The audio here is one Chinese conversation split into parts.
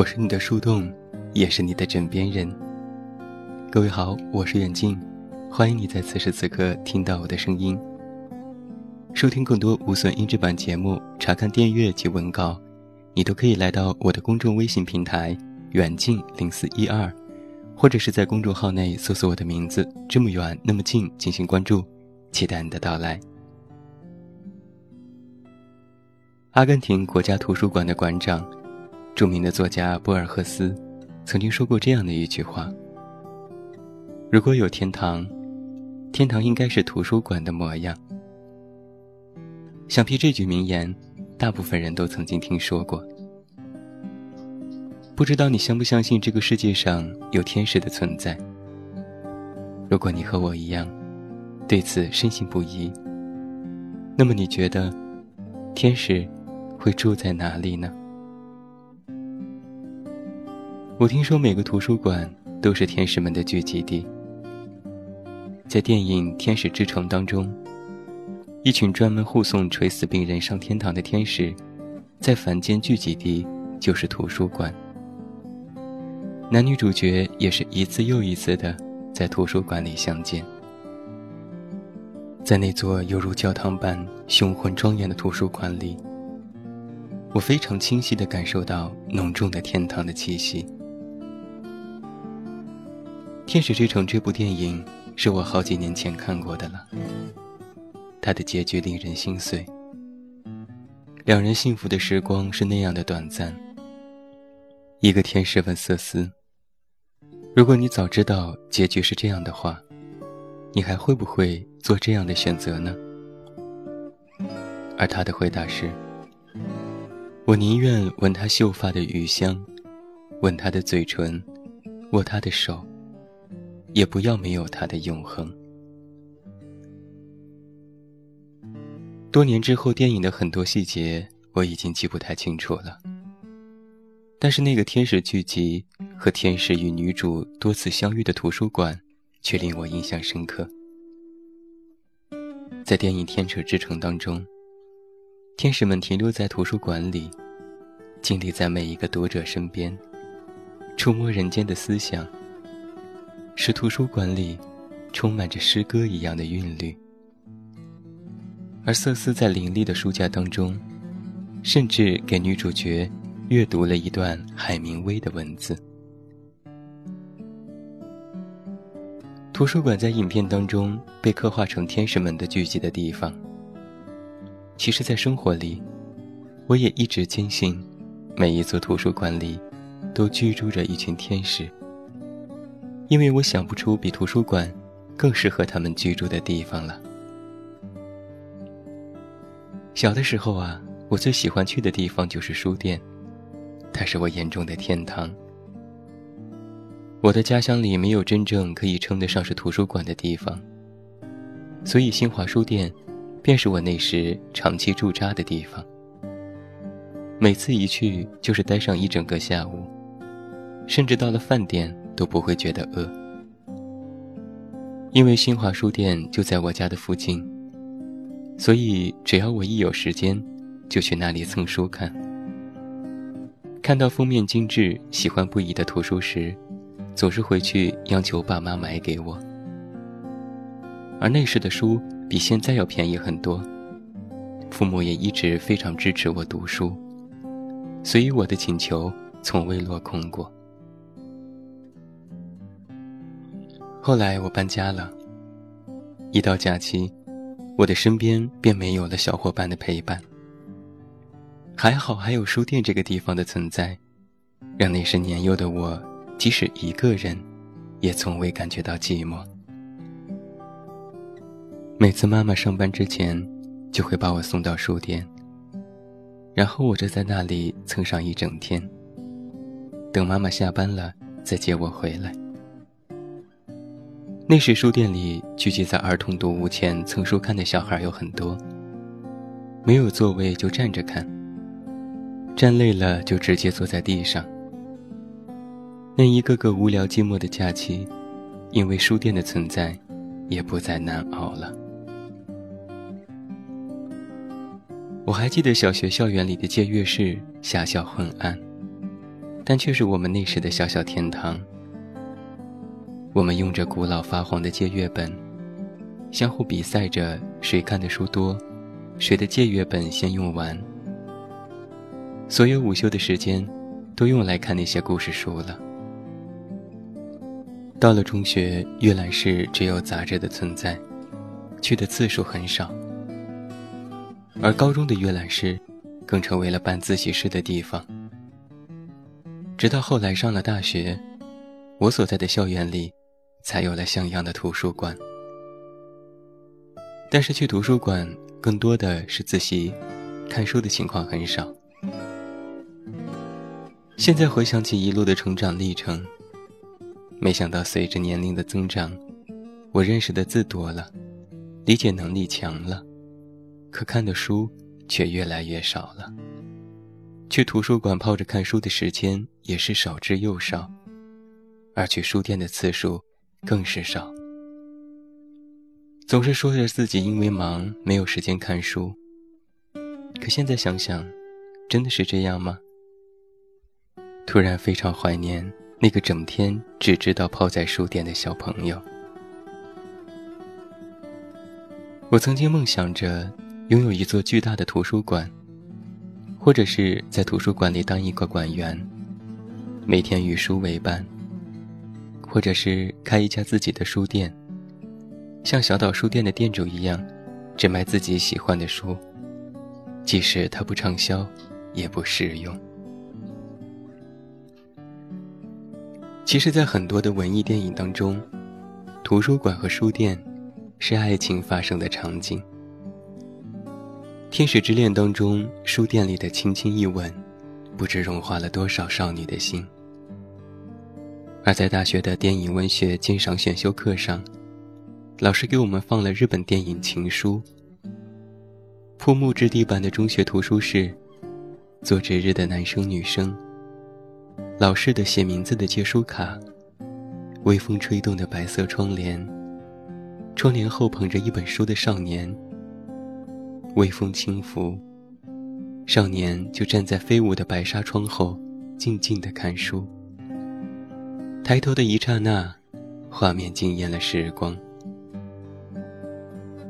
我是你的树洞，也是你的枕边人。各位好，我是远近，欢迎你在此时此刻听到我的声音。收听更多无损音质版节目，查看电阅及文稿，你都可以来到我的公众微信平台“远近零四一二”，或者是在公众号内搜索我的名字“这么远那么近”进行关注，期待你的到来。阿根廷国家图书馆的馆长，著名的作家博尔赫斯，曾经说过这样的一句话：“如果有天堂，天堂应该是图书馆的模样。”想必这句名言，大部分人都曾经听说过。不知道你相不相信这个世界上有天使的存在？如果你和我一样，对此深信不疑，那么你觉得，天使会住在哪里呢？我听说每个图书馆都是天使们的聚集地，在电影《天使之城》当中。一群专门护送垂死病人上天堂的天使，在凡间聚集地就是图书馆。男女主角也是一次又一次的在图书馆里相见。在那座犹如教堂般雄浑庄严的图书馆里，我非常清晰地感受到浓重的天堂的气息。《天使之城》这部电影是我好几年前看过的了。他的结局令人心碎。两人幸福的时光是那样的短暂。一个天使问瑟斯：“如果你早知道结局是这样的话，你还会不会做这样的选择呢？”而他的回答是：“我宁愿闻他秀发的余香，吻他的嘴唇，握他的手，也不要没有他的永恒。”多年之后，电影的很多细节我已经记不太清楚了。但是那个天使聚集和天使与女主多次相遇的图书馆，却令我印象深刻。在电影《天使之城》当中，天使们停留在图书馆里，经历在每一个读者身边，触摸人间的思想，使图书馆里充满着诗歌一样的韵律。而瑟斯在林立的书架当中，甚至给女主角阅读了一段海明威的文字。图书馆在影片当中被刻画成天使们的聚集的地方。其实，在生活里，我也一直坚信，每一座图书馆里，都居住着一群天使。因为我想不出比图书馆更适合他们居住的地方了。小的时候啊，我最喜欢去的地方就是书店，它是我眼中的天堂。我的家乡里没有真正可以称得上是图书馆的地方，所以新华书店便是我那时长期驻扎的地方。每次一去就是待上一整个下午，甚至到了饭点都不会觉得饿，因为新华书店就在我家的附近。所以，只要我一有时间，就去那里蹭书看。看到封面精致、喜欢不已的图书时，总是回去央求爸妈买给我。而那时的书比现在要便宜很多，父母也一直非常支持我读书，所以我的请求从未落空过。后来我搬家了，一到假期。我的身边便没有了小伙伴的陪伴。还好还有书店这个地方的存在，让那时年幼的我，即使一个人，也从未感觉到寂寞。每次妈妈上班之前，就会把我送到书店，然后我就在那里蹭上一整天。等妈妈下班了，再接我回来。那时书店里聚集在儿童读物前蹭书看的小孩有很多，没有座位就站着看，站累了就直接坐在地上。那一个个无聊寂寞的假期，因为书店的存在，也不再难熬了。我还记得小学校园里的借阅室狭小昏暗，但却是我们那时的小小天堂。我们用着古老发黄的借阅本，相互比赛着谁看的书多，谁的借阅本先用完。所有午休的时间，都用来看那些故事书了。到了中学，阅览室只有杂志的存在，去的次数很少。而高中的阅览室，更成为了办自习室的地方。直到后来上了大学，我所在的校园里。才有了像样的图书馆，但是去图书馆更多的是自习，看书的情况很少。现在回想起一路的成长历程，没想到随着年龄的增长，我认识的字多了，理解能力强了，可看的书却越来越少了。去图书馆泡着看书的时间也是少之又少，而去书店的次数。更是少，总是说着自己因为忙没有时间看书。可现在想想，真的是这样吗？突然非常怀念那个整天只知道泡在书店的小朋友。我曾经梦想着拥有一座巨大的图书馆，或者是在图书馆里当一个馆员，每天与书为伴。或者是开一家自己的书店，像小岛书店的店主一样，只卖自己喜欢的书，即使它不畅销，也不实用。其实，在很多的文艺电影当中，图书馆和书店是爱情发生的场景。《天使之恋》当中，书店里的轻轻一吻，不知融化了多少少女的心。而在大学的电影文学鉴赏选修课上，老师给我们放了日本电影《情书》。铺木质地板的中学图书室，做值日的男生女生，老式的写名字的借书卡，微风吹动的白色窗帘，窗帘后捧着一本书的少年。微风轻拂，少年就站在飞舞的白纱窗后，静静地看书。抬头的一刹那，画面惊艳了时光。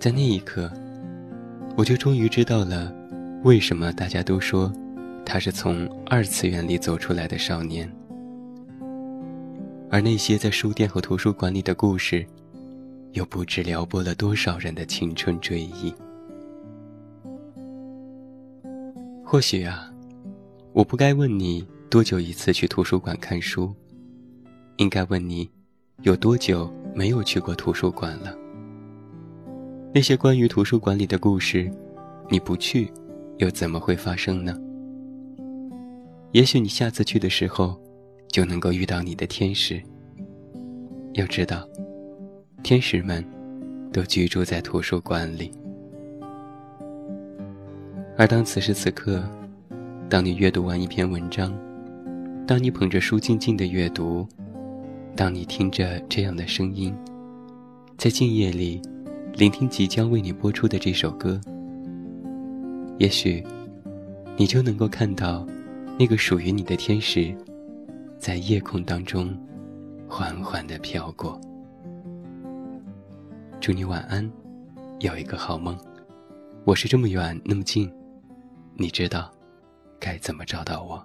在那一刻，我就终于知道了，为什么大家都说他是从二次元里走出来的少年。而那些在书店和图书馆里的故事，又不知撩拨了多少人的青春追忆。或许啊，我不该问你多久一次去图书馆看书。应该问你，有多久没有去过图书馆了？那些关于图书馆里的故事，你不去，又怎么会发生呢？也许你下次去的时候，就能够遇到你的天使。要知道，天使们都居住在图书馆里。而当此时此刻，当你阅读完一篇文章，当你捧着书静静的阅读。当你听着这样的声音，在静夜里聆听即将为你播出的这首歌，也许你就能够看到那个属于你的天使，在夜空当中缓缓地飘过。祝你晚安，有一个好梦。我是这么远那么近，你知道该怎么找到我。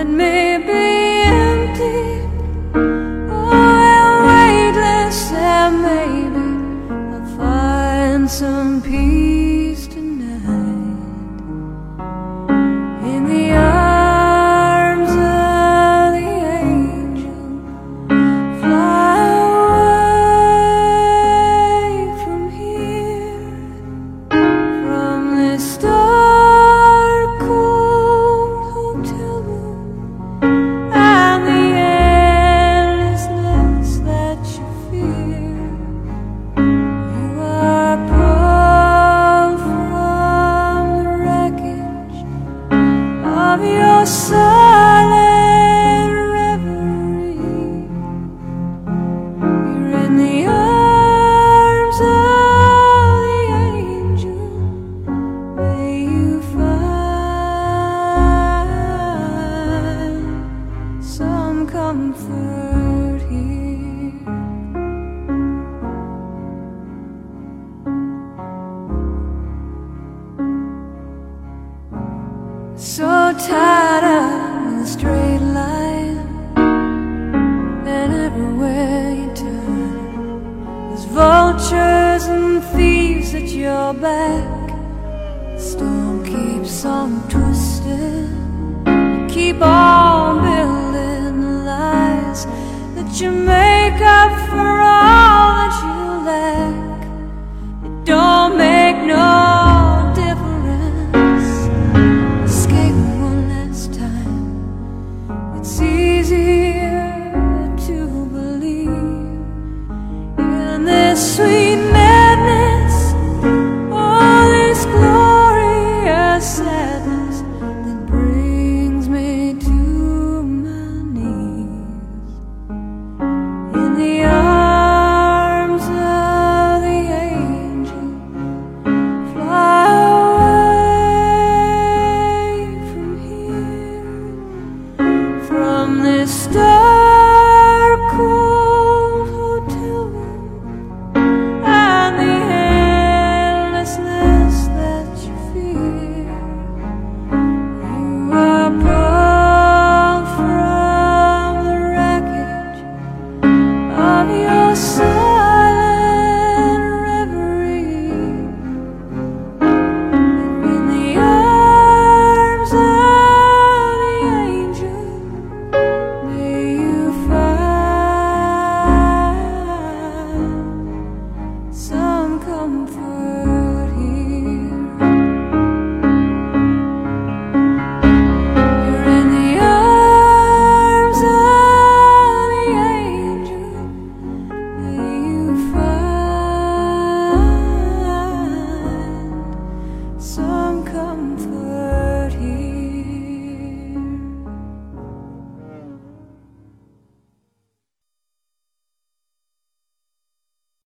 that be empty weightless, and maybe I'll find some peace tonight in the arms of the angel. Fly away from here, from this. Your back. Storm keeps on twisting. Keep on building the lies that you make up